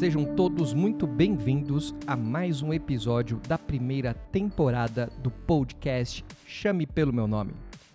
Sejam todos muito bem-vindos a mais um episódio da primeira temporada do podcast Chame pelo meu nome.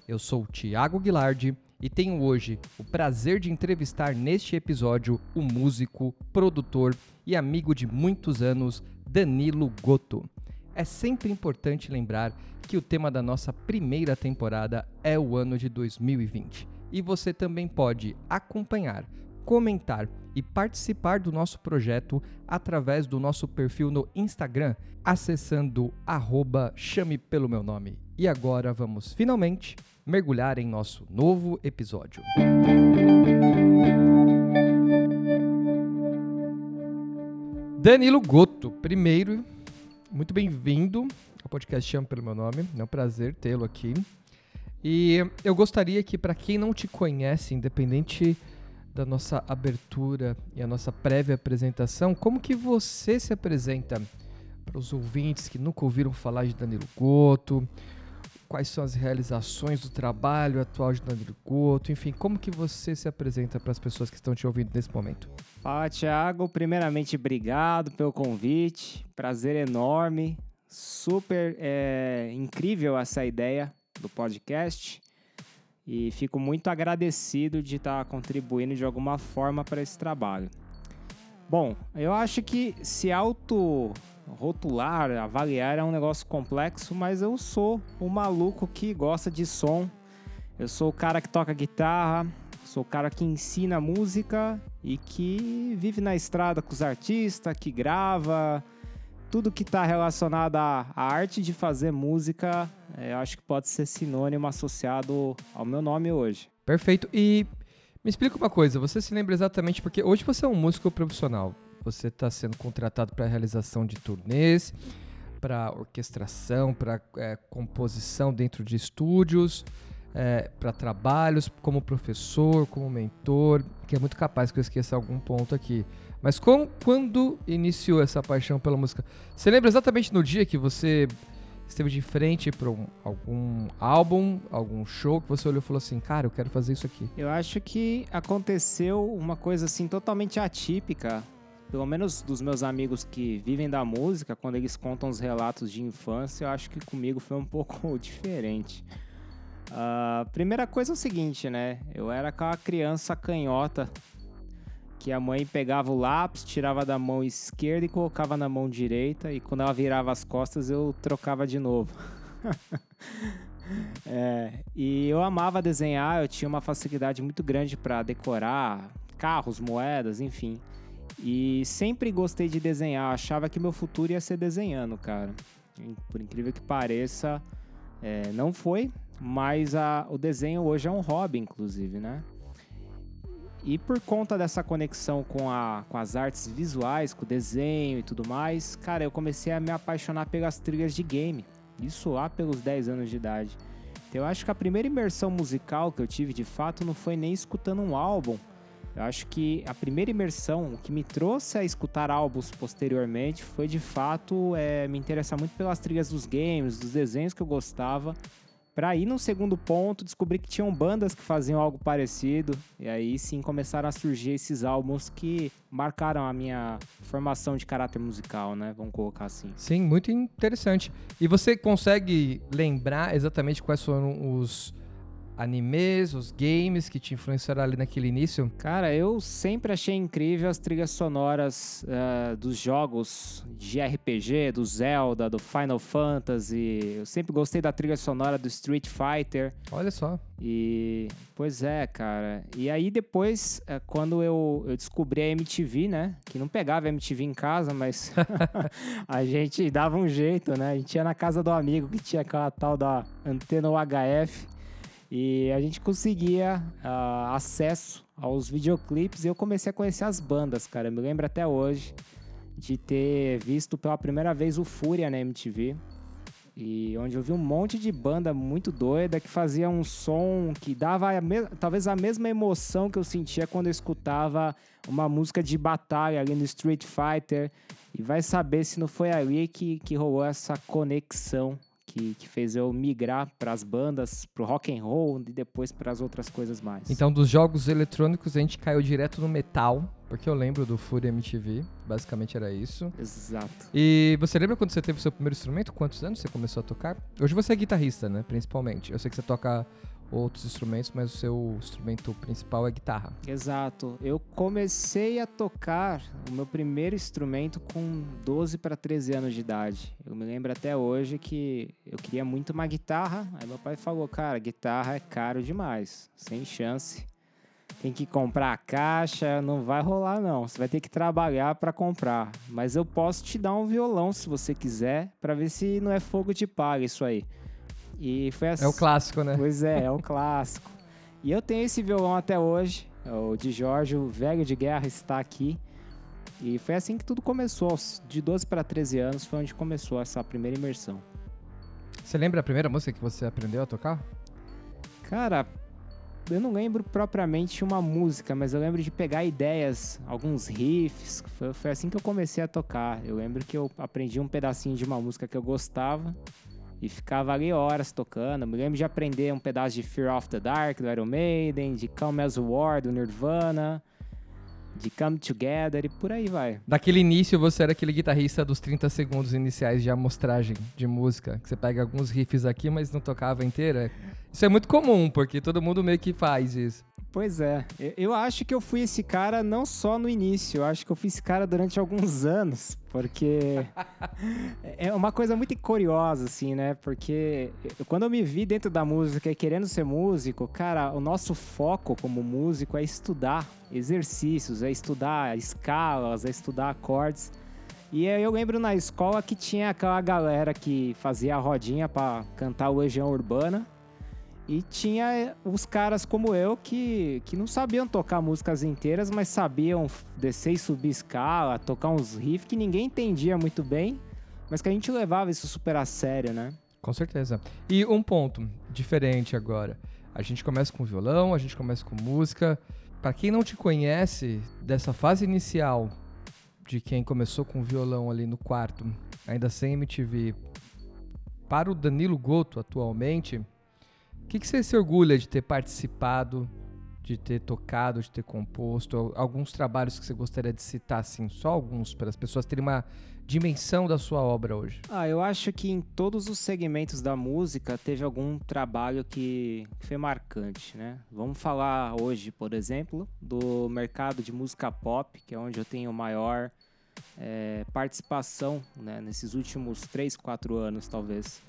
Eu sou o Thiago Guilardi e tenho hoje o prazer de entrevistar neste episódio o músico, produtor e amigo de muitos anos, Danilo Goto. É sempre importante lembrar que o tema da nossa primeira temporada é o ano de 2020 e você também pode acompanhar, comentar e participar do nosso projeto através do nosso perfil no Instagram, acessando arroba chame pelo meu nome. E agora vamos finalmente mergulhar em nosso novo episódio. Danilo Goto, primeiro, muito bem-vindo ao podcast Chame pelo meu nome. É um prazer tê-lo aqui. E eu gostaria que, para quem não te conhece, independente da nossa abertura e a nossa prévia apresentação, como que você se apresenta para os ouvintes que nunca ouviram falar de Danilo Goto? Quais são as realizações do trabalho atual de Danilo Goto? Enfim, como que você se apresenta para as pessoas que estão te ouvindo nesse momento? Fala, Thiago. Primeiramente, obrigado pelo convite. Prazer enorme. Super é, incrível essa ideia do podcast e fico muito agradecido de estar contribuindo de alguma forma para esse trabalho. Bom, eu acho que se auto-rotular, avaliar é um negócio complexo, mas eu sou o maluco que gosta de som. Eu sou o cara que toca guitarra, sou o cara que ensina música e que vive na estrada com os artistas, que grava, tudo que está relacionado à, arte de fazer música, é, eu acho que pode ser sinônimo associado ao meu nome hoje. Perfeito. E me explica uma coisa, você se lembra exatamente porque hoje você é um músico profissional. Você está sendo contratado para realização de turnês, para orquestração, para é, composição dentro de estúdios, é, para trabalhos como professor, como mentor, que é muito capaz que eu esqueça algum ponto aqui. Mas com, quando iniciou essa paixão pela música? Você lembra exatamente no dia que você esteve de frente para um, algum álbum, algum show que você olhou e falou assim, cara, eu quero fazer isso aqui? Eu acho que aconteceu uma coisa assim totalmente atípica. Pelo menos dos meus amigos que vivem da música, quando eles contam os relatos de infância, eu acho que comigo foi um pouco diferente. Uh, primeira coisa é o seguinte, né? Eu era aquela criança canhota que a mãe pegava o lápis, tirava da mão esquerda e colocava na mão direita, e quando ela virava as costas eu trocava de novo. é, e eu amava desenhar, eu tinha uma facilidade muito grande para decorar carros, moedas, enfim. E sempre gostei de desenhar, achava que meu futuro ia ser desenhando, cara. Por incrível que pareça, é, não foi, mas a, o desenho hoje é um hobby, inclusive, né? E por conta dessa conexão com, a, com as artes visuais, com o desenho e tudo mais, cara, eu comecei a me apaixonar pelas trilhas de game. Isso lá pelos 10 anos de idade. Então eu acho que a primeira imersão musical que eu tive de fato não foi nem escutando um álbum. Eu acho que a primeira imersão, que me trouxe a escutar álbuns posteriormente, foi de fato é, me interessar muito pelas trilhas dos games, dos desenhos que eu gostava para ir no segundo ponto, descobri que tinham bandas que faziam algo parecido. E aí sim começaram a surgir esses álbuns que marcaram a minha formação de caráter musical, né? Vamos colocar assim. Sim, muito interessante. E você consegue lembrar exatamente quais foram os animes, os games que te influenciaram ali naquele início? Cara, eu sempre achei incrível as trilhas sonoras uh, dos jogos de RPG, do Zelda, do Final Fantasy. Eu sempre gostei da trilha sonora do Street Fighter. Olha só. E, pois é, cara. E aí depois, uh, quando eu, eu descobri a MTV, né? Que não pegava a MTV em casa, mas a gente dava um jeito, né? A gente ia na casa do amigo que tinha aquela tal da antena UHF. E a gente conseguia uh, acesso aos videoclipes e eu comecei a conhecer as bandas, cara. Eu me lembro até hoje de ter visto pela primeira vez o Fúria na MTV. E onde eu vi um monte de banda muito doida que fazia um som que dava a talvez a mesma emoção que eu sentia quando eu escutava uma música de batalha ali no Street Fighter. E vai saber se não foi ali que, que rolou essa conexão que, que fez eu migrar para as bandas, pro rock and roll e depois para as outras coisas mais. Então, dos jogos eletrônicos, a gente caiu direto no metal, porque eu lembro do Fury MTV, basicamente era isso. Exato. E você lembra quando você teve o seu primeiro instrumento? Quantos anos você começou a tocar? Hoje você é guitarrista, né? Principalmente. Eu sei que você toca outros instrumentos, mas o seu instrumento principal é guitarra. Exato. Eu comecei a tocar o meu primeiro instrumento com 12 para 13 anos de idade. Eu me lembro até hoje que eu queria muito uma guitarra. Aí meu pai falou: Cara, guitarra é caro demais, sem chance. Tem que comprar a caixa, não vai rolar não. Você vai ter que trabalhar para comprar. Mas eu posso te dar um violão se você quiser, para ver se não é fogo de palha isso aí. E foi assim. É o clássico, né? Pois é, é o clássico. E eu tenho esse violão até hoje. O de Jorge, o velho de guerra, está aqui. E foi assim que tudo começou. De 12 para 13 anos foi onde começou essa primeira imersão. Você lembra a primeira música que você aprendeu a tocar? Cara, eu não lembro propriamente uma música, mas eu lembro de pegar ideias, alguns riffs. Foi, foi assim que eu comecei a tocar. Eu lembro que eu aprendi um pedacinho de uma música que eu gostava e ficava ali horas tocando. Me lembro de aprender um pedaço de Fear of the Dark do Iron Maiden, de Come As War do Nirvana, de Come Together e por aí vai. Daquele início você era aquele guitarrista dos 30 segundos iniciais de amostragem de música, que você pega alguns riffs aqui, mas não tocava inteira. Isso é muito comum, porque todo mundo meio que faz isso. Pois é. Eu acho que eu fui esse cara não só no início, eu acho que eu fui esse cara durante alguns anos, porque é uma coisa muito curiosa, assim, né? Porque quando eu me vi dentro da música e querendo ser músico, cara, o nosso foco como músico é estudar exercícios, é estudar escalas, é estudar acordes. E eu lembro na escola que tinha aquela galera que fazia a rodinha para cantar o Legião Urbana. E tinha os caras como eu que, que não sabiam tocar músicas inteiras, mas sabiam descer e subir escala, tocar uns riffs que ninguém entendia muito bem, mas que a gente levava isso super a sério, né? Com certeza. E um ponto diferente agora. A gente começa com violão, a gente começa com música. Para quem não te conhece, dessa fase inicial de quem começou com violão ali no quarto, ainda sem MTV, para o Danilo Goto atualmente, o que, que você se orgulha de ter participado, de ter tocado, de ter composto? Alguns trabalhos que você gostaria de citar, assim, só alguns, para as pessoas terem uma dimensão da sua obra hoje? Ah, eu acho que em todos os segmentos da música teve algum trabalho que foi marcante, né? Vamos falar hoje, por exemplo, do mercado de música pop, que é onde eu tenho maior é, participação né, nesses últimos 3, 4 anos, talvez.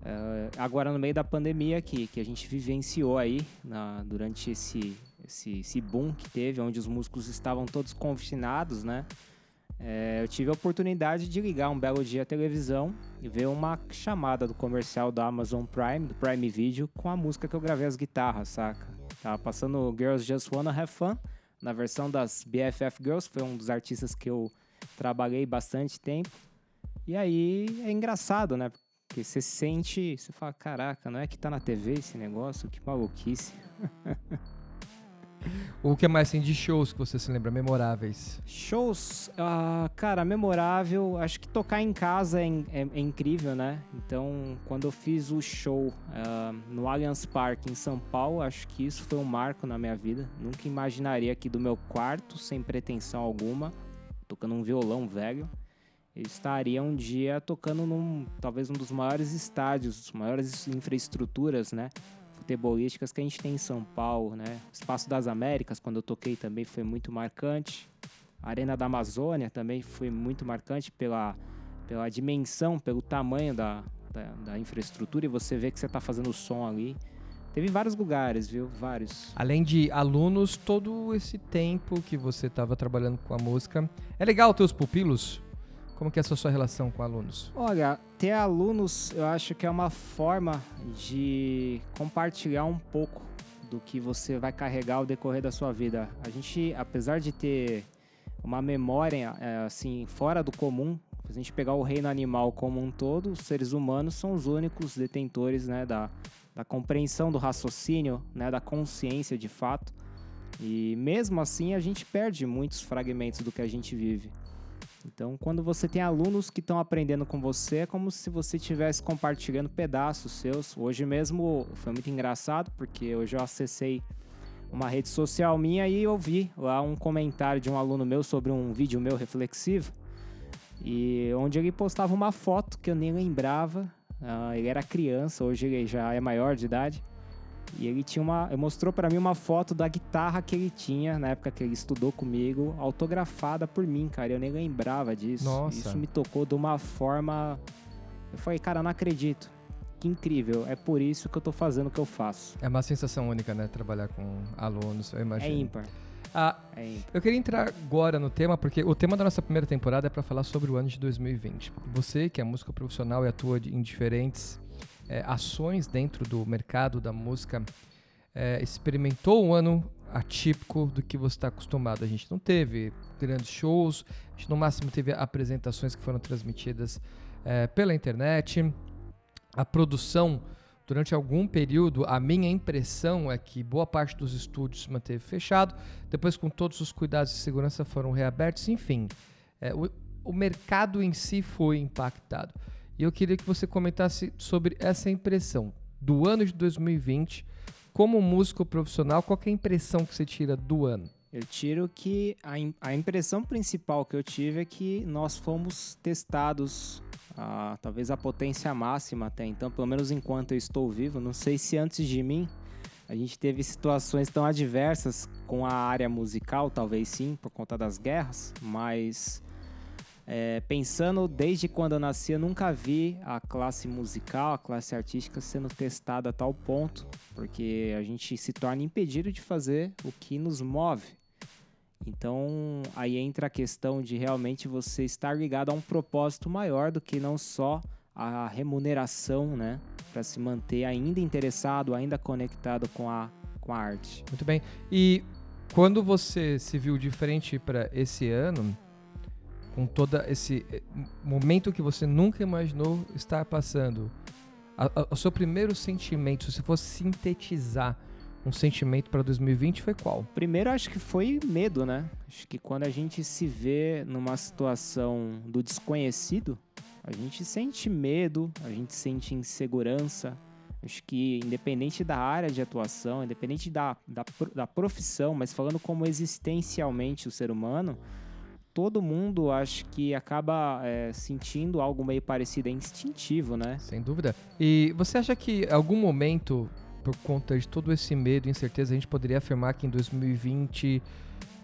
Uh, agora no meio da pandemia aqui, que a gente vivenciou aí na, durante esse, esse, esse, boom que teve, onde os músicos estavam todos confinados, né? É, eu tive a oportunidade de ligar um belo dia a televisão e ver uma chamada do comercial da Amazon Prime, do Prime Video, com a música que eu gravei as guitarras, saca? Tava passando Girls Just Wanna Have Fun, na versão das BFF Girls, foi um dos artistas que eu trabalhei bastante tempo. E aí é engraçado, né? Porque você sente, você fala, caraca, não é que tá na TV esse negócio? Que maluquice. o que mais tem de shows que você se lembra memoráveis? Shows, uh, cara, memorável. Acho que tocar em casa é, é, é, incrível, né? Então, quando eu fiz o show uh, no Allianz Parque em São Paulo, acho que isso foi um marco na minha vida. Nunca imaginaria que do meu quarto, sem pretensão alguma, tocando um violão velho, estaria um dia tocando num, talvez um dos maiores estádios, maiores infraestruturas, né, futebolísticas que a gente tem em São Paulo, né? O Espaço das Américas, quando eu toquei também foi muito marcante. A Arena da Amazônia também foi muito marcante pela, pela dimensão, pelo tamanho da, da, da infraestrutura e você vê que você está fazendo som ali. Teve vários lugares, viu? Vários. Além de alunos, todo esse tempo que você estava trabalhando com a música. É legal ter os pupilos como que é a sua relação com alunos? Olha, ter alunos eu acho que é uma forma de compartilhar um pouco do que você vai carregar ao decorrer da sua vida. A gente, apesar de ter uma memória é, assim fora do comum, se a gente pegar o reino animal como um todo, os seres humanos são os únicos detentores né, da, da compreensão do raciocínio, né, da consciência de fato. E mesmo assim a gente perde muitos fragmentos do que a gente vive. Então, quando você tem alunos que estão aprendendo com você, é como se você estivesse compartilhando pedaços seus. Hoje mesmo foi muito engraçado, porque hoje eu acessei uma rede social minha e eu vi lá um comentário de um aluno meu sobre um vídeo meu reflexivo. E onde ele postava uma foto que eu nem lembrava. Uh, ele era criança, hoje ele já é maior de idade. E ele tinha uma. Mostrou para mim uma foto da guitarra que ele tinha na época que ele estudou comigo, autografada por mim, cara. Eu nem lembrava disso. Nossa. Isso me tocou de uma forma. Eu falei, cara, não acredito. Que incrível. É por isso que eu tô fazendo o que eu faço. É uma sensação única, né? Trabalhar com alunos, eu imagino. É ímpar. Ah, É eu queria entrar agora no tema, porque o tema da nossa primeira temporada é para falar sobre o ano de 2020. Você, que é músico profissional e atua em diferentes é, ações dentro do mercado da música, é, experimentou um ano atípico do que você está acostumado. A gente não teve grandes shows, a gente no máximo teve apresentações que foram transmitidas é, pela internet. A produção, durante algum período, a minha impressão é que boa parte dos estúdios se manteve fechado, depois, com todos os cuidados de segurança, foram reabertos, enfim. é, o, o mercado em si foi impactado. E eu queria que você comentasse sobre essa impressão do ano de 2020 como músico profissional. Qual é a impressão que você tira do ano? Eu tiro que a, a impressão principal que eu tive é que nós fomos testados a talvez a potência máxima até então, pelo menos enquanto eu estou vivo. Não sei se antes de mim a gente teve situações tão adversas com a área musical, talvez sim, por conta das guerras, mas é, pensando desde quando eu nasci, eu nunca vi a classe musical, a classe artística sendo testada a tal ponto, porque a gente se torna impedido de fazer o que nos move. Então, aí entra a questão de realmente você estar ligado a um propósito maior do que não só a remuneração, né? Para se manter ainda interessado, ainda conectado com a, com a arte. Muito bem. E quando você se viu diferente para esse ano, com todo esse eh, momento que você nunca imaginou estar passando, a- a- o seu primeiro sentimento, se fosse sintetizar um sentimento para 2020, foi qual? Primeiro, acho que foi medo, né? Acho que quando a gente se vê numa situação do desconhecido, a gente sente medo, a gente sente insegurança. Acho que, independente da área de atuação, independente da, da, da profissão, mas falando como existencialmente o ser humano, todo mundo acho que acaba é, sentindo algo meio parecido, é instintivo, né? Sem dúvida. E você acha que algum momento, por conta de todo esse medo e incerteza, a gente poderia afirmar que em 2020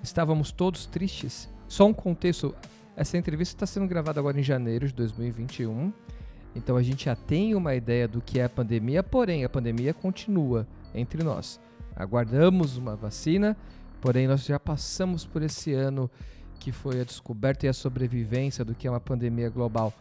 estávamos todos tristes? Só um contexto. Essa entrevista está sendo gravada agora em janeiro de 2021. Então a gente já tem uma ideia do que é a pandemia, porém a pandemia continua entre nós. Aguardamos uma vacina, porém nós já passamos por esse ano que foi a descoberta e a sobrevivência do que é uma pandemia global.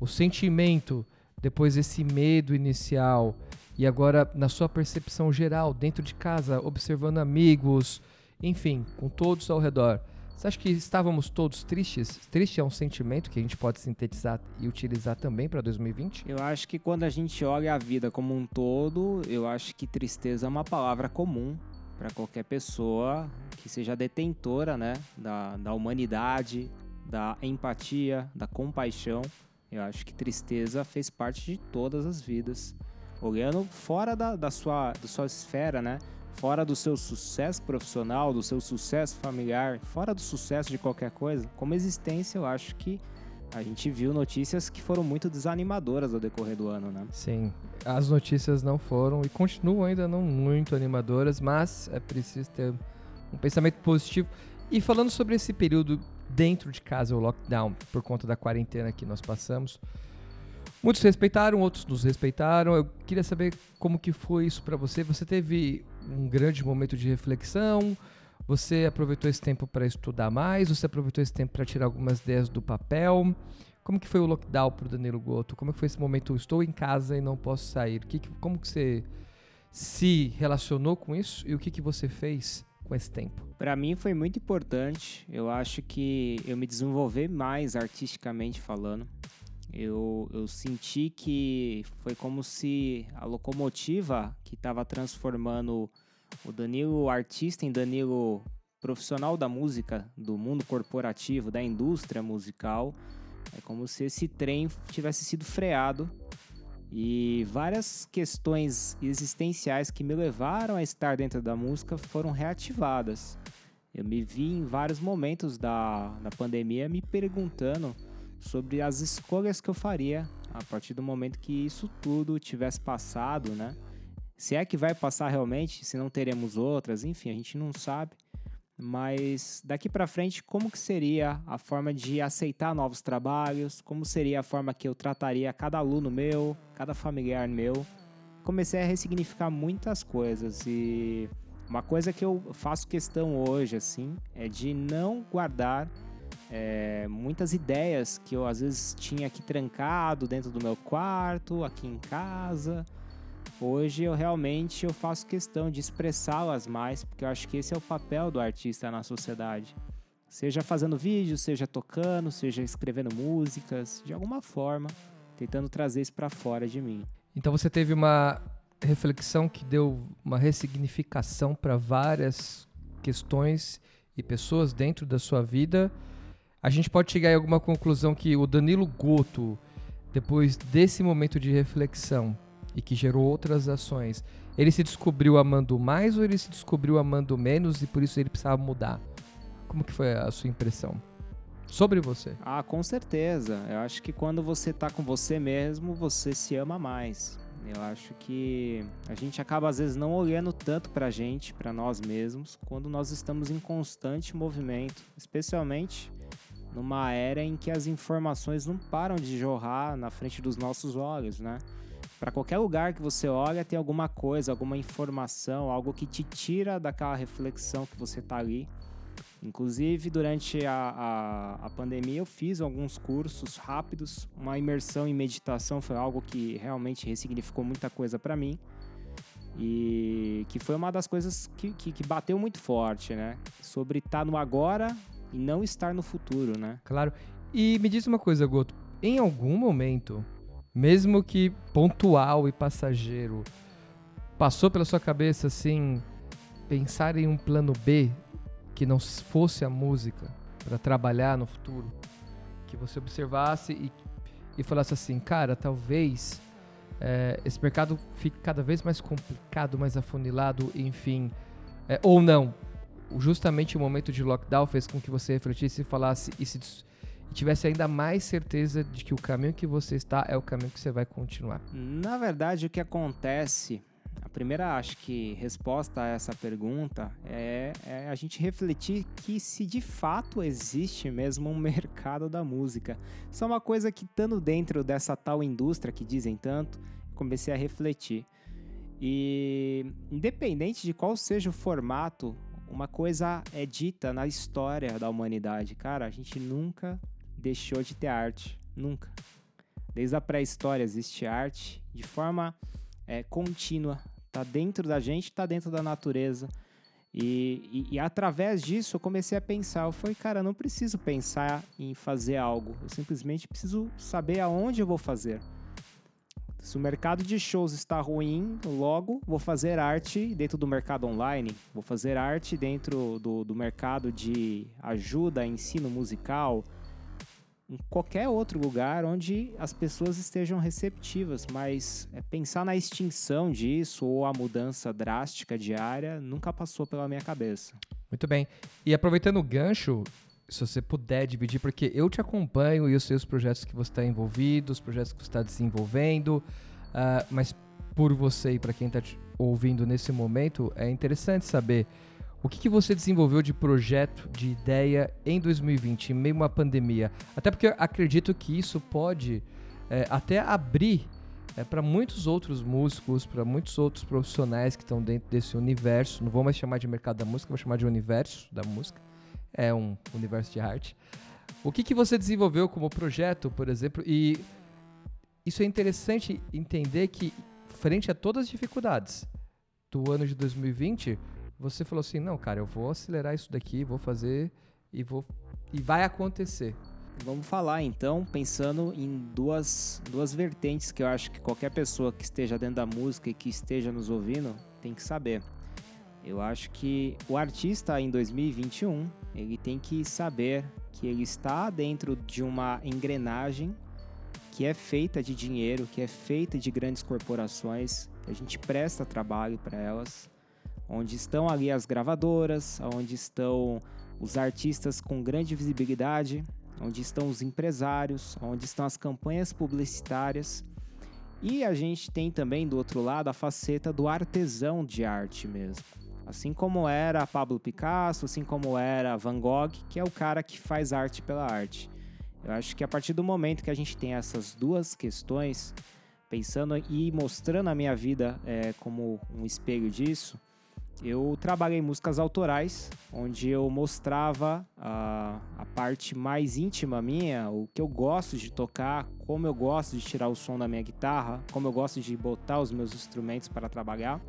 O sentimento depois desse medo inicial e agora na sua percepção geral, dentro de casa, observando amigos, enfim, com todos ao redor. Você acha que estávamos todos tristes? Triste é um sentimento que a gente pode sintetizar e utilizar também para 2020? Eu acho que quando a gente olha a vida como um todo, eu acho que tristeza é uma palavra comum para qualquer pessoa que seja detentora, né, da, da humanidade, da empatia, da compaixão. Eu acho que tristeza fez parte de todas as vidas. Olhando fora da, da, sua, da sua esfera, né? Fora do seu sucesso profissional, do seu sucesso familiar, fora do sucesso de qualquer coisa, como existência, eu acho que a gente viu notícias que foram muito desanimadoras ao decorrer do ano, né? Sim, as notícias não foram e continuam ainda não muito animadoras, mas é preciso ter um pensamento positivo. E falando sobre esse período dentro de casa, o lockdown, por conta da quarentena que nós passamos, muitos respeitaram, outros nos respeitaram. Eu queria saber como que foi isso para você. Você teve um grande momento de reflexão? Você aproveitou esse tempo para estudar mais? Você aproveitou esse tempo para tirar algumas ideias do papel? Como que foi o lockdown pro Danilo Goto? Como que foi esse momento? Estou em casa e não posso sair. O que como que você se relacionou com isso e o que, que você fez com esse tempo? Para mim foi muito importante. Eu acho que eu me desenvolver mais artisticamente falando. Eu, eu senti que foi como se a locomotiva que estava transformando o Danilo artista em Danilo profissional da música, do mundo corporativo, da indústria musical, é como se esse trem tivesse sido freado e várias questões existenciais que me levaram a estar dentro da música foram reativadas. Eu me vi em vários momentos da, da pandemia me perguntando sobre as escolhas que eu faria a partir do momento que isso tudo tivesse passado, né? Se é que vai passar realmente, se não teremos outras, enfim, a gente não sabe. Mas daqui para frente, como que seria a forma de aceitar novos trabalhos? Como seria a forma que eu trataria cada aluno meu, cada familiar meu? Comecei a ressignificar muitas coisas e uma coisa que eu faço questão hoje, assim, é de não guardar é, muitas ideias que eu às vezes tinha aqui trancado dentro do meu quarto, aqui em casa. Hoje eu realmente eu faço questão de expressá-las mais, porque eu acho que esse é o papel do artista na sociedade. Seja fazendo vídeos, seja tocando, seja escrevendo músicas, de alguma forma, tentando trazer isso para fora de mim. Então você teve uma reflexão que deu uma ressignificação para várias questões e pessoas dentro da sua vida. A gente pode chegar em alguma conclusão que o Danilo Goto, depois desse momento de reflexão, e que gerou outras ações, ele se descobriu amando mais ou ele se descobriu amando menos e por isso ele precisava mudar? Como que foi a sua impressão? Sobre você. Ah, com certeza. Eu acho que quando você tá com você mesmo, você se ama mais. Eu acho que a gente acaba às vezes não olhando tanto pra gente, para nós mesmos, quando nós estamos em constante movimento, especialmente numa era em que as informações não param de jorrar na frente dos nossos olhos, né? Para qualquer lugar que você olha, tem alguma coisa, alguma informação, algo que te tira daquela reflexão que você está ali. Inclusive, durante a, a, a, pandemia, eu fiz alguns cursos rápidos. Uma imersão em meditação foi algo que realmente ressignificou muita coisa para mim. E que foi uma das coisas que, que, que bateu muito forte, né? Sobre estar tá no agora e não estar no futuro, né? Claro. E me diz uma coisa, Goto. Em algum momento, mesmo que pontual e passageiro, passou pela sua cabeça assim pensar em um plano B que não fosse a música para trabalhar no futuro, que você observasse e, e falasse assim, cara, talvez é, esse mercado fique cada vez mais complicado, mais afunilado, enfim, é, ou não. Justamente o momento de lockdown fez com que você refletisse e falasse e se tivesse ainda mais certeza de que o caminho que você está é o caminho que você vai continuar? Na verdade, o que acontece, a primeira, acho que, resposta a essa pergunta é, é a gente refletir que se de fato existe mesmo um mercado da música. Isso é uma coisa que, estando dentro dessa tal indústria que dizem tanto, comecei a refletir. E independente de qual seja o formato, uma coisa é dita na história da humanidade. Cara, a gente nunca deixou de ter arte. Nunca. Desde a pré-história existe arte de forma é, contínua. Tá dentro da gente, tá dentro da natureza. E, e, e, através disso eu comecei a pensar. Eu falei, cara, eu não preciso pensar em fazer algo. Eu simplesmente preciso saber aonde eu vou fazer. Se o mercado de shows está ruim, logo vou fazer arte dentro do mercado online, vou fazer arte dentro do, do mercado de ajuda, ensino musical, em qualquer outro lugar onde as pessoas estejam receptivas, mas é, pensar na extinção disso ou a mudança drástica diária nunca passou pela minha cabeça. Muito bem. E aproveitando o gancho, se você puder dividir, porque eu te acompanho e eu sei os projetos que você está envolvido, os projetos que você está desenvolvendo, uh, mas por você e para quem está ouvindo nesse momento, é interessante saber o que, que você desenvolveu de projeto, de ideia em 2020, em meio a uma pandemia? Até porque eu acredito que isso pode é, até abrir é, para muitos outros músicos, para muitos outros profissionais que estão dentro desse universo. Não vou mais chamar de mercado da música, vou chamar de universo da música. É um universo de arte. O que, que você desenvolveu como projeto, por exemplo? E isso é interessante entender que, frente a todas as dificuldades do ano de 2020, você falou assim, não, cara, eu vou acelerar isso daqui, vou fazer e vou e vai acontecer. Vamos falar então, pensando em duas, duas vertentes que eu acho que qualquer pessoa que esteja dentro da música e que esteja nos ouvindo tem que saber. Eu acho que o artista em 2021, ele tem que saber que ele está dentro de uma engrenagem que é feita de dinheiro, que é feita de grandes corporações, a gente presta trabalho para elas, onde estão ali as gravadoras, onde estão os artistas com grande visibilidade, onde estão os empresários, onde estão as campanhas publicitárias. E a gente tem também do outro lado a faceta do artesão de arte mesmo. Assim como era Pablo Picasso, assim como era Van Gogh, que é o cara que faz arte pela arte. Eu acho que a partir do momento que a gente tem essas duas questões, pensando e mostrando a minha vida é, como um espelho disso, eu trabalhei músicas autorais, onde eu mostrava a, a parte mais íntima minha, o que eu gosto de tocar, como eu gosto de tirar o som da minha guitarra, como eu gosto de botar os meus instrumentos para trabalhar.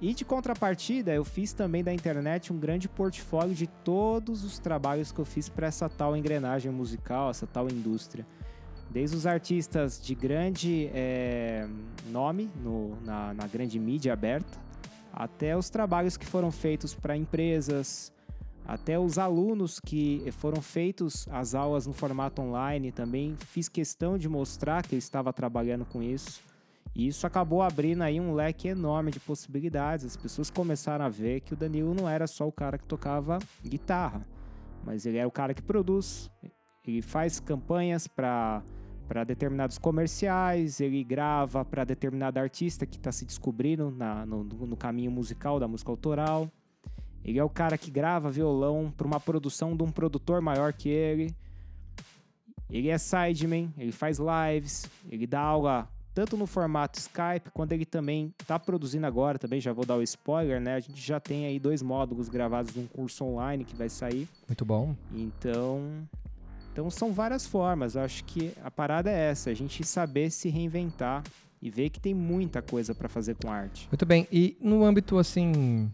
E de contrapartida, eu fiz também da internet um grande portfólio de todos os trabalhos que eu fiz para essa tal engrenagem musical, essa tal indústria. Desde os artistas de grande é, nome no, na, na grande mídia aberta, até os trabalhos que foram feitos para empresas, até os alunos que foram feitos as aulas no formato online também fiz questão de mostrar que eu estava trabalhando com isso. E isso acabou abrindo aí um leque enorme de possibilidades. As pessoas começaram a ver que o Danilo não era só o cara que tocava guitarra, mas ele é o cara que produz. Ele faz campanhas para para determinados comerciais, ele grava para determinado artista que está se descobrindo na, no, no, caminho musical da música autoral. Ele é o cara que grava violão para uma produção de um produtor maior que ele. Ele é sideman, ele faz lives, ele dá aula tanto no formato Skype, quando ele também está produzindo agora, também já vou dar o spoiler, né? A gente já tem aí dois módulos gravados de um curso online que vai sair. Muito bom. Então, então são várias formas. Eu acho que a parada é essa, a gente saber se reinventar e ver que tem muita coisa para fazer com arte. Muito bem. E no âmbito assim,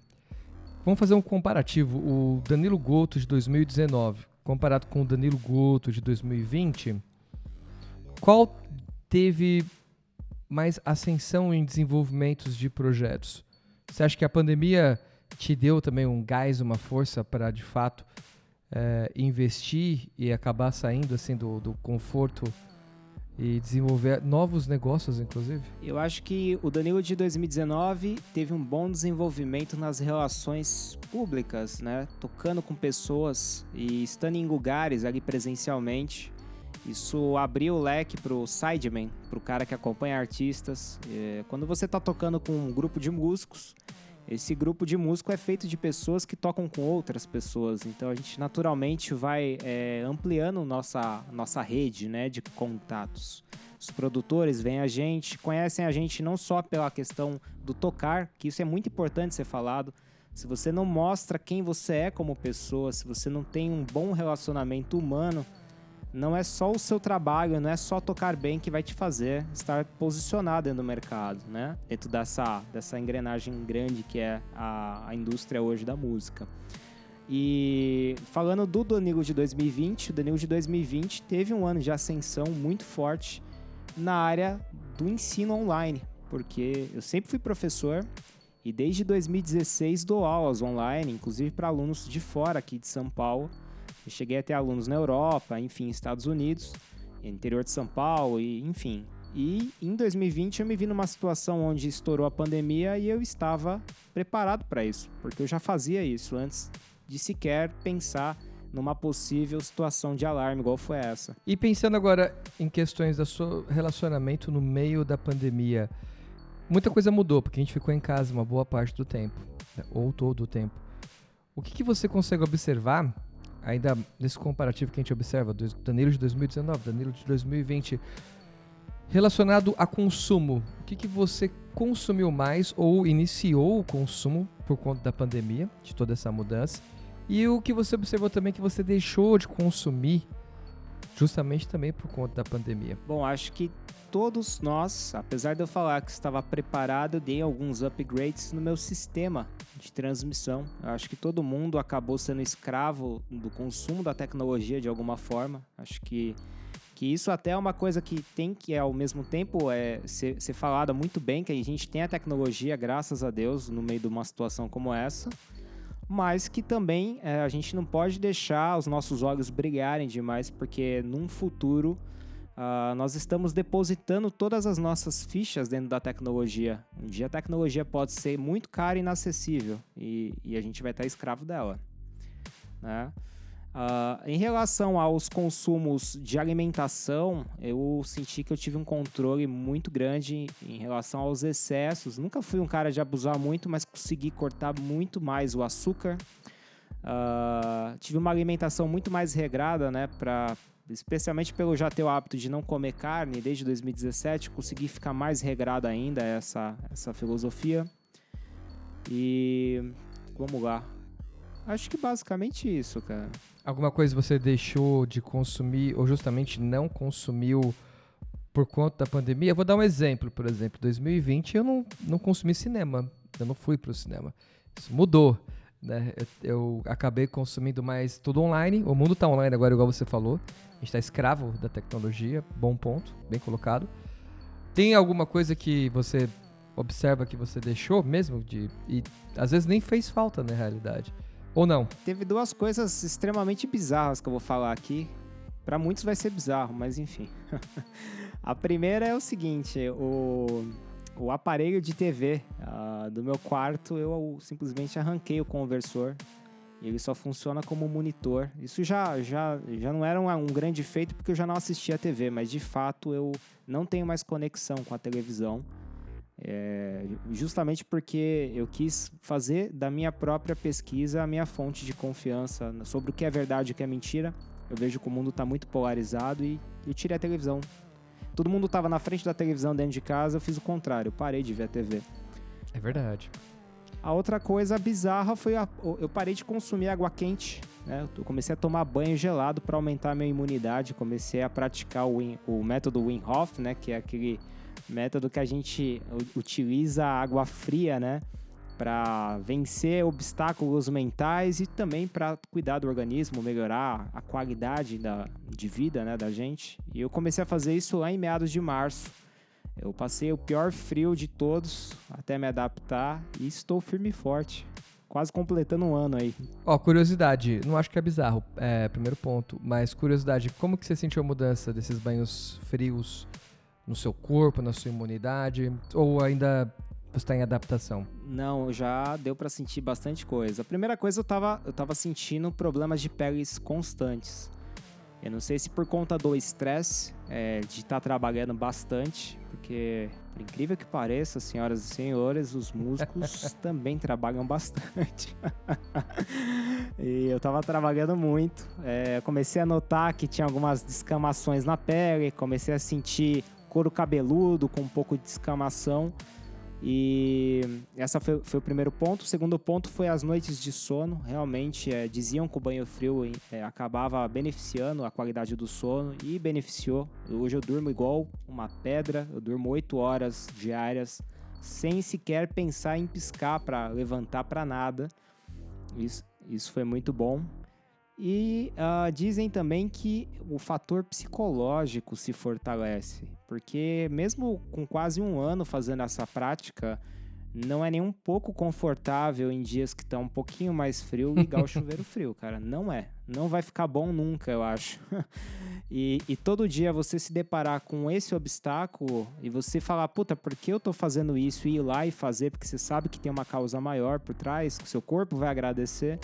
vamos fazer um comparativo. O Danilo Goto de 2019 comparado com o Danilo Goto de 2020, qual teve mais ascensão em desenvolvimentos de projetos? Você acha que a pandemia te deu também um gás, uma força para de fato é, investir e acabar saindo assim do, do conforto e desenvolver novos negócios, inclusive? Eu acho que o Danilo de 2019 teve um bom desenvolvimento nas relações públicas, né? Tocando com pessoas e estando em lugares ali presencialmente. Isso abriu o leque pro sideman, pro cara que acompanha artistas. É, quando você tá tocando com um grupo de músicos, esse grupo de músico é feito de pessoas que tocam com outras pessoas, então a gente naturalmente vai é, ampliando nossa, nossa rede né, de contatos. Os produtores vêm a gente, conhecem a gente não só pela questão do tocar, que isso é muito importante ser falado. Se você não mostra quem você é como pessoa, se você não tem um bom relacionamento humano, não é só o seu trabalho, não é só tocar bem que vai te fazer estar posicionado dentro do mercado, né? Dentro dessa, dessa engrenagem grande que é a, a indústria hoje da música. E falando do Danilo de 2020, o Danilo de 2020 teve um ano de ascensão muito forte na área do ensino online, porque eu sempre fui professor e desde 2016 dou aulas online, inclusive para alunos de fora aqui de São Paulo eu cheguei a ter alunos na Europa, enfim, Estados Unidos, interior de São Paulo, e enfim. E em 2020 eu me vi numa situação onde estourou a pandemia e eu estava preparado para isso, porque eu já fazia isso antes de sequer pensar numa possível situação de alarme igual foi essa. E pensando agora em questões do seu relacionamento no meio da pandemia, muita coisa mudou, porque a gente ficou em casa uma boa parte do tempo, né, ou todo o tempo. O que, que você consegue observar ainda nesse comparativo que a gente observa, do Danilo de 2019, Danilo de 2020, relacionado a consumo, o que, que você consumiu mais ou iniciou o consumo por conta da pandemia, de toda essa mudança, e o que você observou também que você deixou de consumir justamente também por conta da pandemia? Bom, acho que todos nós, apesar de eu falar que estava preparado, dei alguns upgrades no meu sistema de transmissão. Eu acho que todo mundo acabou sendo escravo do consumo da tecnologia de alguma forma. Acho que que isso até é uma coisa que tem que, ao mesmo tempo, é, ser, ser falada muito bem, que a gente tem a tecnologia, graças a Deus, no meio de uma situação como essa, mas que também é, a gente não pode deixar os nossos olhos brilharem demais, porque num futuro uh, nós estamos depositando todas as nossas fichas dentro da tecnologia. Um dia a tecnologia pode ser muito cara e inacessível, e, e a gente vai estar escravo dela. Né? Uh, em relação aos consumos de alimentação, eu senti que eu tive um controle muito grande em relação aos excessos. Nunca fui um cara de abusar muito, mas consegui cortar muito mais o açúcar. Uh, tive uma alimentação muito mais regrada, né? Pra, especialmente pelo já ter o hábito de não comer carne desde 2017, consegui ficar mais regrado ainda essa, essa filosofia. E vamos lá. Acho que basicamente isso, cara. Alguma coisa você deixou de consumir ou justamente não consumiu por conta da pandemia? Eu vou dar um exemplo, por exemplo. 2020 eu não, não consumi cinema, eu não fui para o cinema. Isso mudou. Né? Eu, eu, acabei consumindo mais tudo online. O mundo está online agora, igual você falou. A gente está escravo da tecnologia. Bom ponto, bem colocado. Tem alguma coisa que você observa que você deixou mesmo de e às vezes nem fez falta na realidade? Ou não? Teve duas coisas extremamente bizarras que eu vou falar aqui. Para muitos vai ser bizarro, mas enfim. a primeira é o seguinte: o, o aparelho de TV uh, do meu quarto eu simplesmente arranquei o conversor. Ele só funciona como monitor. Isso já, já, já não era um, um grande feito porque eu já não assistia a TV, mas de fato eu não tenho mais conexão com a televisão. É, justamente porque eu quis fazer da minha própria pesquisa a minha fonte de confiança sobre o que é verdade e o que é mentira. Eu vejo que o mundo está muito polarizado e eu tirei a televisão. Todo mundo estava na frente da televisão dentro de casa, eu fiz o contrário, eu parei de ver a TV. É verdade. A outra coisa bizarra foi a, eu parei de consumir água quente. Né? Eu comecei a tomar banho gelado para aumentar a minha imunidade. Comecei a praticar o, o método Wim Hof, né? que é aquele método que a gente utiliza água fria, né? Para vencer obstáculos mentais e também para cuidar do organismo, melhorar a qualidade da, de vida né, da gente. E eu comecei a fazer isso lá em meados de março. Eu passei o pior frio de todos até me adaptar e estou firme e forte. Quase completando um ano aí. Ó, oh, curiosidade, não acho que é bizarro, é, primeiro ponto, mas curiosidade, como que você sentiu a mudança desses banhos frios no seu corpo, na sua imunidade? Ou ainda você está em adaptação? Não, já deu para sentir bastante coisa. A primeira coisa eu tava, eu tava sentindo problemas de peles constantes. Eu não sei se por conta do estresse, é, de estar tá trabalhando bastante, porque, por incrível que pareça, senhoras e senhores, os músculos também trabalham bastante. e eu tava trabalhando muito. É, comecei a notar que tinha algumas descamações na pele, comecei a sentir couro cabeludo, com um pouco de descamação. E essa foi, foi, o primeiro ponto. O segundo ponto foi as noites de sono. Realmente é, diziam que o banho frio é, acabava beneficiando a qualidade do sono e beneficiou. Hoje eu durmo igual uma pedra. Eu durmo 8 horas diárias sem sequer pensar em piscar para levantar para nada. Isso, isso foi muito bom. E uh, dizem também que o fator psicológico se fortalece, porque mesmo com quase um ano fazendo essa prática, não é nem um pouco confortável em dias que estão um pouquinho mais frio ligar o chuveiro frio, cara. Não é. Não vai ficar bom nunca, eu acho. e, e, todo dia você se deparar com esse obstáculo e você falar, puta, por que eu tô fazendo isso? E ir lá e fazer, porque você sabe que tem uma causa maior por trás, que o seu corpo vai agradecer.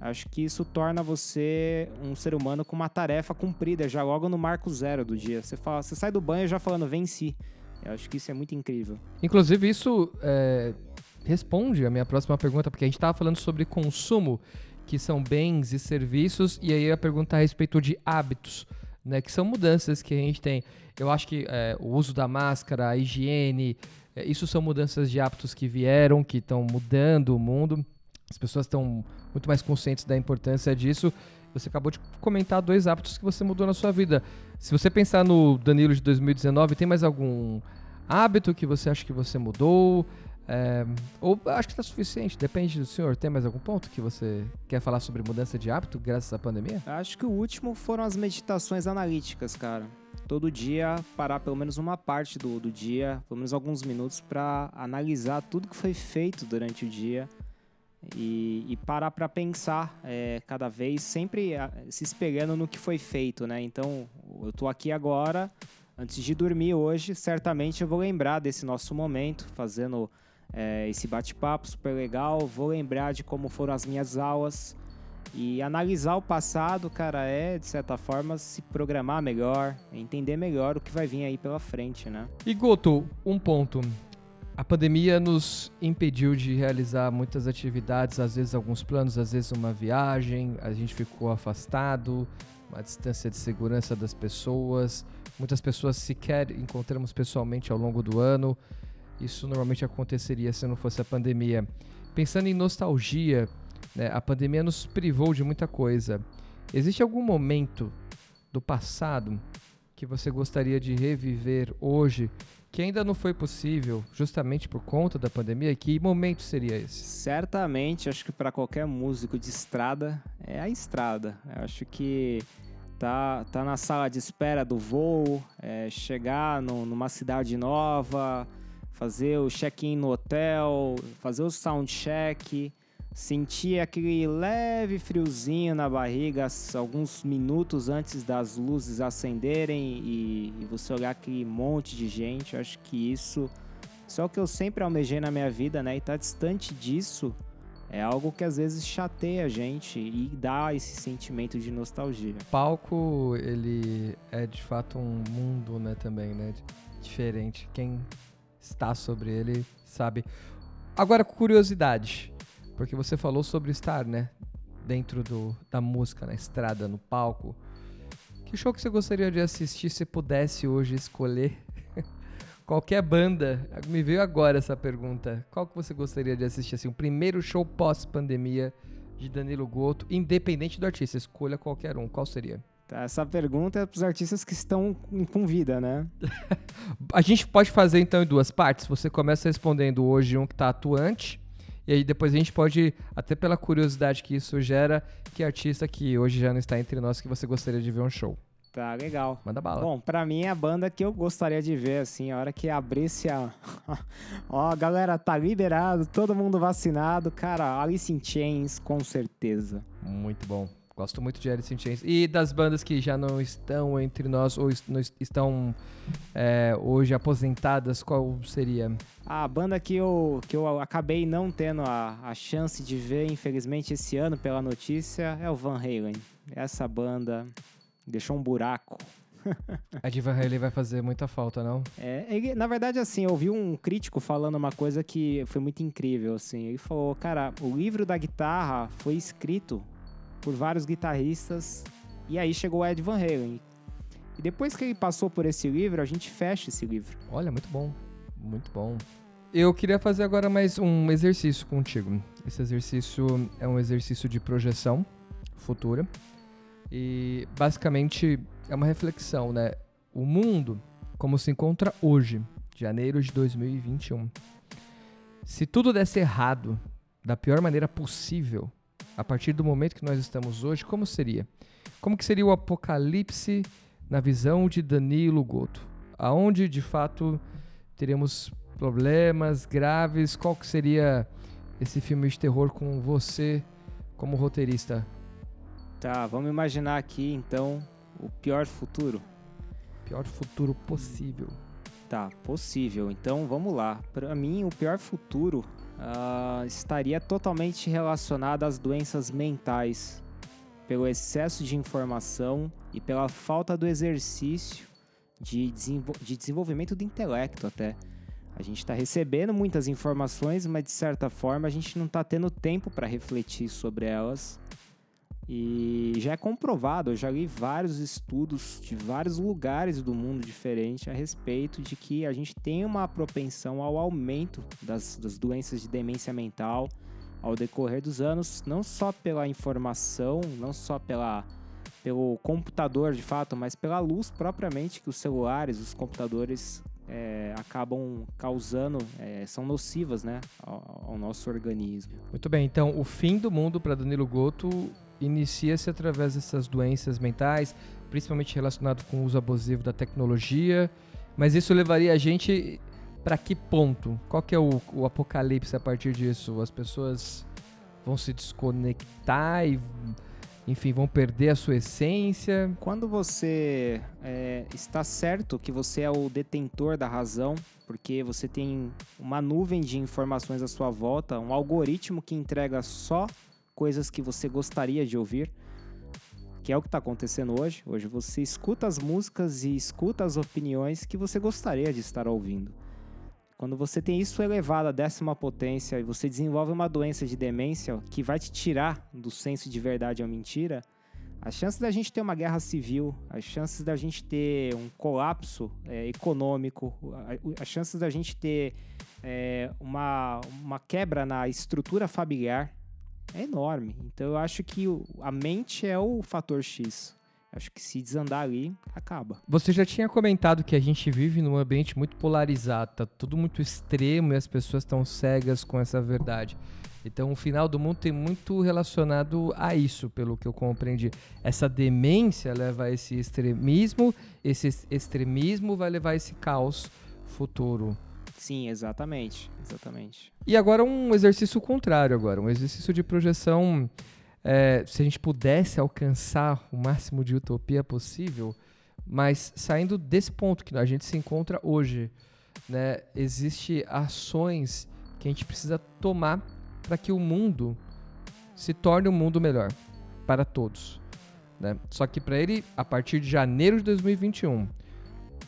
Acho que isso torna você um ser humano com uma tarefa cumprida já logo no marco zero do dia. Você, fala, você sai do banho já falando venci. Eu acho que isso é muito incrível. Inclusive, isso é, responde a minha próxima pergunta, porque a gente estava falando sobre consumo, que são bens e serviços, e aí a pergunta a respeito de hábitos, né, que são mudanças que a gente tem. Eu acho que é, o uso da máscara, a higiene, é, isso são mudanças de hábitos que vieram, que estão mudando o mundo. As pessoas estão muito mais conscientes da importância disso. Você acabou de comentar dois hábitos que você mudou na sua vida. Se você pensar no Danilo de 2019, tem mais algum hábito que você acha que você mudou? É, ou acho que está suficiente, depende do senhor. Tem mais algum ponto que você quer falar sobre mudança de hábito graças à pandemia? Acho que o último foram as meditações analíticas, cara. todo dia parar pelo menos uma parte do, do dia, pelo menos alguns minutos, para analisar tudo que foi feito durante o dia e, e parar para pensar é, cada vez, sempre se espelhando no que foi feito, né? Então, eu estou aqui agora, antes de dormir hoje, certamente eu vou lembrar desse nosso momento, fazendo é, esse bate-papo super legal, vou lembrar de como foram as minhas aulas, e analisar o passado, cara, é, de certa forma, se programar melhor, entender melhor o que vai vir aí pela frente, né? E Goto, um ponto. A pandemia nos impediu de realizar muitas atividades, às vezes alguns planos, às vezes uma viagem, a gente ficou afastado, uma distância de segurança das pessoas. Muitas pessoas sequer encontramos pessoalmente ao longo do ano. Isso normalmente aconteceria se não fosse a pandemia. Pensando em nostalgia, né? A pandemia nos privou de muita coisa. Existe algum momento do passado que você gostaria de reviver hoje que ainda não foi possível, justamente por conta da pandemia? Que momento seria esse? Certamente, acho que para qualquer músico de estrada é a estrada. Eu acho que tá, tá na sala de espera do voo, é, chegar no, numa cidade nova, fazer o check-in no hotel, fazer o soundcheck Sentir aquele leve friozinho na barriga alguns minutos antes das luzes acenderem e, você olhar aquele monte de gente. Eu acho que isso, só o que eu sempre almejei na minha vida, né? E tá distante disso é algo que às vezes chateia a gente e dá esse sentimento de nostalgia. Palco, ele é de fato um mundo, né, também, né? Diferente. Quem está sobre ele sabe. Agora, curiosidade. Porque você falou sobre estar, né? Dentro do, da música, na estrada, no palco. Que show que você gostaria de assistir se pudesse hoje escolher? Qualquer banda. Me veio agora essa pergunta. Qual que você gostaria de assistir? Assim, o primeiro show pós-pandemia de Danilo Goto, independente do artista. Escolha qualquer um. Qual seria? Tá, essa pergunta é para os artistas que estão com vida, né? a gente pode fazer então em duas partes. Você começa respondendo hoje um que está atuante e aí depois a gente pode, até pela curiosidade que isso gera, que artista que hoje já não está entre nós que você gostaria de ver um show. Tá, legal. Manda bala. Bom, pra mim é a banda que eu gostaria de ver, assim, a hora que abrisse a. Ó, galera, tá liberado, todo mundo vacinado. Cara, Alice in Chains, com certeza. Muito bom. Gosto muito de Alice in Chains. E das bandas que já não estão entre nós ou estão é, hoje aposentadas, qual seria? A banda que eu, que eu acabei não tendo a, a chance de ver, infelizmente, esse ano, pela notícia, é o Van Halen. Essa banda deixou um buraco. a de Van Halen vai fazer muita falta, não? É, ele, na verdade, assim, eu ouvi um crítico falando uma coisa que foi muito incrível, assim. Ele falou, cara, o livro da guitarra foi escrito por vários guitarristas. E aí chegou o Ed Van Halen. E depois que ele passou por esse livro, a gente fecha esse livro. Olha, muito bom. Muito bom. Eu queria fazer agora mais um exercício contigo. Esse exercício é um exercício de projeção futura. E basicamente é uma reflexão, né? O mundo como se encontra hoje, janeiro de 2021. Se tudo desse errado da pior maneira possível, a partir do momento que nós estamos hoje, como seria? Como que seria o apocalipse na visão de Danilo Goto? Aonde de fato teremos problemas graves? Qual que seria esse filme de terror com você como roteirista? Tá, vamos imaginar aqui então o pior futuro. Pior futuro possível. Tá, possível. Então vamos lá. Para mim, o pior futuro uh, estaria totalmente relacionada às doenças mentais, pelo excesso de informação e pela falta do exercício de, desenvol de desenvolvimento do intelecto até. A gente está recebendo muitas informações, mas de certa forma a gente não está tendo tempo para refletir sobre elas e já é comprovado, eu já li vários estudos de vários lugares do mundo diferente a respeito de que a gente tem uma propensão ao aumento das, das doenças de demência mental ao decorrer dos anos, não só pela informação, não só pela, pelo computador de fato, mas pela luz propriamente que os celulares, os computadores é, acabam causando, é, são nocivas né, ao, ao nosso organismo. Muito bem, então o fim do mundo para Danilo Goto inicia-se através dessas doenças mentais, principalmente relacionado com o uso abusivo da tecnologia. Mas isso levaria a gente para que ponto? Qual que é o, o apocalipse a partir disso? As pessoas vão se desconectar e enfim, vão perder a sua essência. Quando você é, está certo que você é o detentor da razão, porque você tem uma nuvem de informações à sua volta, um algoritmo que entrega só coisas que você gostaria de ouvir, que é o que está acontecendo hoje. Hoje você escuta as músicas e escuta as opiniões que você gostaria de estar ouvindo. Quando você tem isso elevado à décima potência e você desenvolve uma doença de demência que vai te tirar do senso de verdade ou mentira, as chances da gente ter uma guerra civil, as chances da gente ter um colapso é, econômico, as chances da gente ter é, uma, uma quebra na estrutura familiar é enorme. Então eu acho que a mente é o fator X. Acho que se desandar ali, acaba. Você já tinha comentado que a gente vive num ambiente muito polarizado, tá tudo muito extremo e as pessoas estão cegas com essa verdade. Então, o final do mundo tem muito relacionado a isso, pelo que eu compreendi. Essa demência leva a esse extremismo, esse extremismo vai levar a esse caos futuro. Sim, exatamente, exatamente. E agora um exercício contrário agora, um exercício de projeção é, se a gente pudesse alcançar o máximo de utopia possível, mas saindo desse ponto que a gente se encontra hoje, né, existe ações que a gente precisa tomar para que o mundo se torne um mundo melhor para todos. Né? Só que para ele, a partir de janeiro de 2021,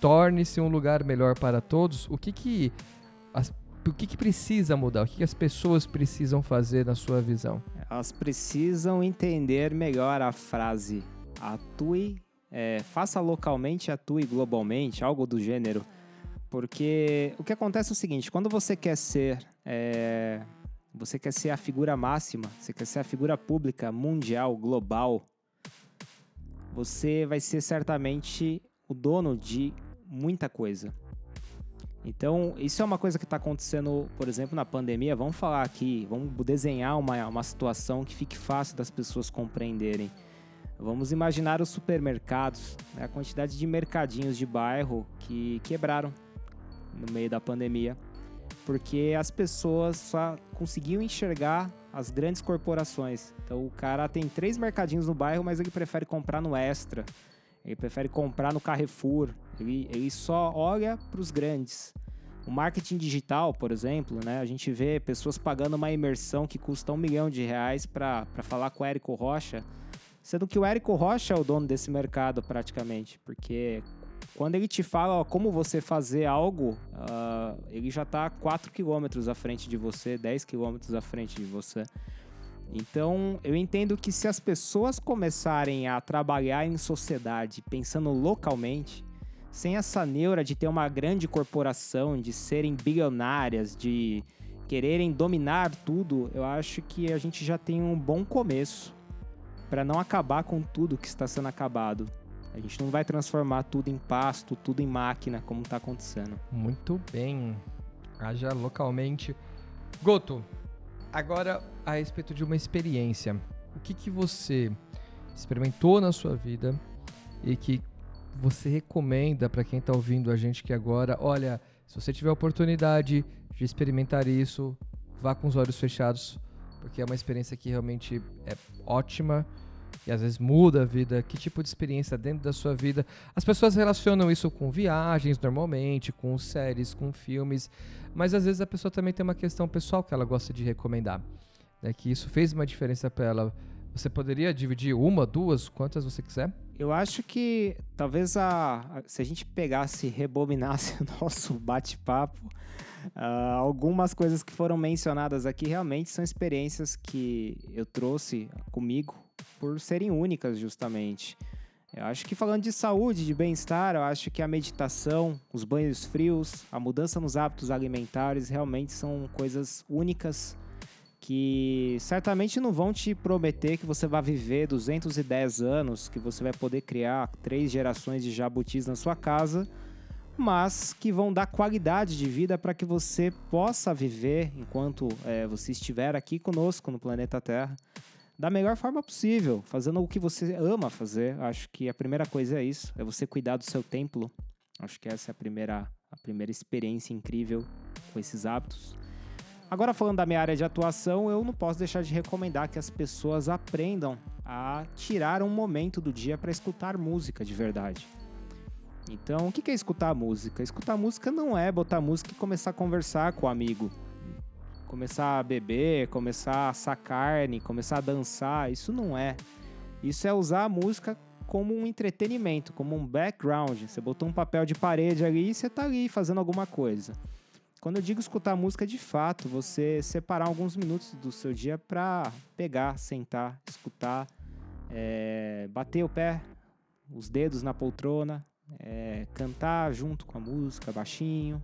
torne-se um lugar melhor para todos, o que que, as, o que, que precisa mudar? O que, que as pessoas precisam fazer na sua visão? elas precisam entender melhor a frase atue, é, faça localmente, atue globalmente, algo do gênero. Porque o que acontece é o seguinte, quando você quer ser. É, você quer ser a figura máxima, você quer ser a figura pública, mundial, global, você vai ser certamente o dono de muita coisa. Então, isso é uma coisa que está acontecendo, por exemplo, na pandemia. Vamos falar aqui, vamos desenhar uma, uma situação que fique fácil das pessoas compreenderem. Vamos imaginar os supermercados, né, a quantidade de mercadinhos de bairro que quebraram no meio da pandemia, porque as pessoas só conseguiam enxergar as grandes corporações. Então, o cara tem três mercadinhos no bairro, mas ele prefere comprar no Extra ele prefere comprar no Carrefour. Ele, ele só olha para os grandes. O marketing digital, por exemplo, né? A gente vê pessoas pagando uma imersão que custa um milhão de reais para falar com o Érico Rocha, sendo que o Érico Rocha é o dono desse mercado praticamente, porque quando ele te fala ó, como você fazer algo, uh, ele já está 4 quilômetros à frente de você, 10 quilômetros à frente de você. Então, eu entendo que se as pessoas começarem a trabalhar em sociedade pensando localmente, sem essa neura de ter uma grande corporação, de serem bilionárias, de quererem dominar tudo, eu acho que a gente já tem um bom começo para não acabar com tudo que está sendo acabado. A gente não vai transformar tudo em pasto, tudo em máquina, como está acontecendo. Muito bem. Haja localmente. Goto, Agora, a respeito de uma experiência, o que, que você experimentou na sua vida e que você recomenda para quem está ouvindo a gente que agora, olha, se você tiver a oportunidade de experimentar isso, vá com os olhos fechados, porque é uma experiência que realmente é ótima e às vezes muda a vida. Que tipo de experiência dentro da sua vida? As pessoas relacionam isso com viagens normalmente, com séries, com filmes, mas às vezes a pessoa também tem uma questão pessoal que ela gosta de recomendar, né? Que isso fez uma diferença para ela. Você poderia dividir uma, duas, quantas você quiser? Eu acho que talvez a, se a gente pegasse e rebobinasse o nosso bate-papo, uh, algumas coisas que foram mencionadas aqui realmente são experiências que eu trouxe comigo por serem únicas, justamente. Eu acho que falando de saúde, de bem-estar, eu acho que a meditação, os banhos frios, a mudança nos hábitos alimentares realmente são coisas únicas que certamente não vão te prometer que você vai viver 210 anos, que você vai poder criar três gerações de jabutis na sua casa, mas que vão dar qualidade de vida para que você possa viver enquanto é, você estiver aqui conosco no planeta Terra da melhor forma possível, fazendo o que você ama fazer. Acho que a primeira coisa é isso, é você cuidar do seu templo. Acho que essa é a primeira, a primeira experiência incrível com esses hábitos. Agora, falando da minha área de atuação, eu não posso deixar de recomendar que as pessoas aprendam a tirar um momento do dia para escutar música de verdade. Então, o que é escutar música? Escutar música não é botar música e começar a conversar com o amigo. Começar a beber, começar a assar carne, começar a dançar. Isso não é. Isso é usar a música como um entretenimento, como um background. Você botou um papel de parede ali e você está ali fazendo alguma coisa. Quando eu digo escutar música, de fato, você separar alguns minutos do seu dia para pegar, sentar, escutar, é, bater o pé, os dedos na poltrona, é, cantar junto com a música, baixinho,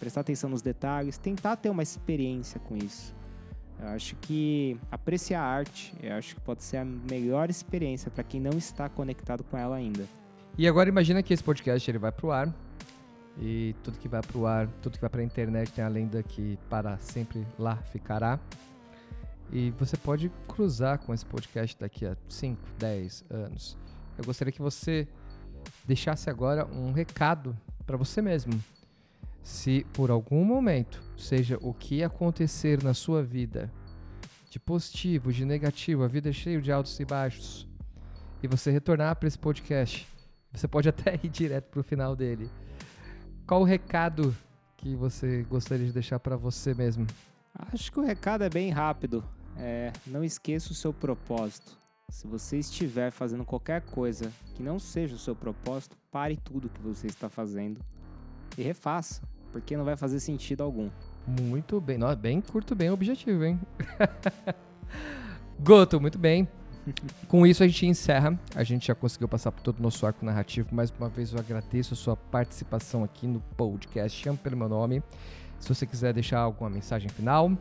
prestar atenção nos detalhes, tentar ter uma experiência com isso. Eu acho que apreciar a arte, eu acho que pode ser a melhor experiência para quem não está conectado com ela ainda. E agora imagina que esse podcast ele vai pro ar e tudo que vai pro ar, tudo que vai pra internet tem a lenda que para sempre lá ficará. E você pode cruzar com esse podcast daqui a 5, 10 anos. Eu gostaria que você deixasse agora um recado para você mesmo. Se por algum momento, seja o que acontecer na sua vida, de positivo, de negativo, a vida é cheia de altos e baixos, e você retornar para esse podcast, você pode até ir direto para o final dele qual o recado que você gostaria de deixar para você mesmo? Acho que o recado é bem rápido. É, não esqueça o seu propósito. Se você estiver fazendo qualquer coisa que não seja o seu propósito, pare tudo que você está fazendo e refaça, porque não vai fazer sentido algum. Muito bem, Nossa, bem curto, bem objetivo, hein? Goto, muito bem. Com isso a gente encerra. A gente já conseguiu passar por todo o nosso arco narrativo. Mais uma vez eu agradeço a sua participação aqui no podcast. Chame pelo meu nome. Se você quiser deixar alguma mensagem final,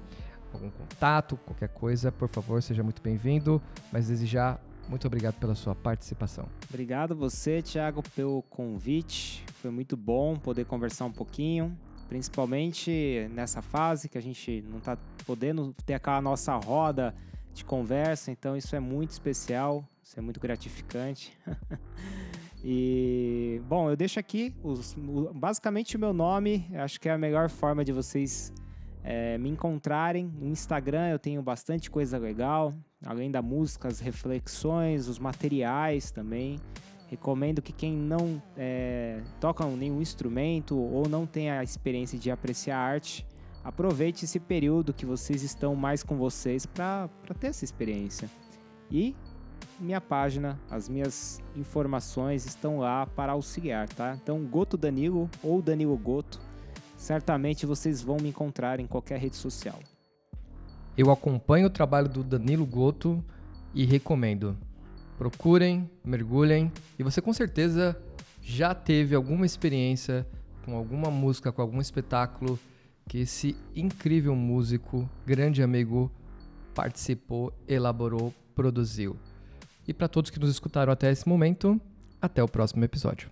algum contato, qualquer coisa, por favor, seja muito bem-vindo. Mas desde já, muito obrigado pela sua participação. Obrigado você, Thiago, pelo convite. Foi muito bom poder conversar um pouquinho, principalmente nessa fase que a gente não está podendo ter aquela nossa roda de conversa, então isso é muito especial, isso é muito gratificante. e, bom, eu deixo aqui os, basicamente o meu nome, acho que é a melhor forma de vocês é, me encontrarem. No Instagram eu tenho bastante coisa legal, além da música, as reflexões, os materiais também. Recomendo que quem não é, toca nenhum instrumento ou não tem a experiência de apreciar arte, aproveite esse período que vocês estão mais com vocês para ter essa experiência. E minha página, as minhas informações estão lá para auxiliar, tá? Então, Goto Danilo ou Danilo Goto, certamente vocês vão me encontrar em qualquer rede social. Eu acompanho o trabalho do Danilo Goto e recomendo. Procurem, mergulhem e você com certeza já teve alguma experiência com alguma música, com algum espetáculo que esse incrível músico, grande amigo, participou, elaborou, produziu. E para todos que nos escutaram até esse momento, até o próximo episódio.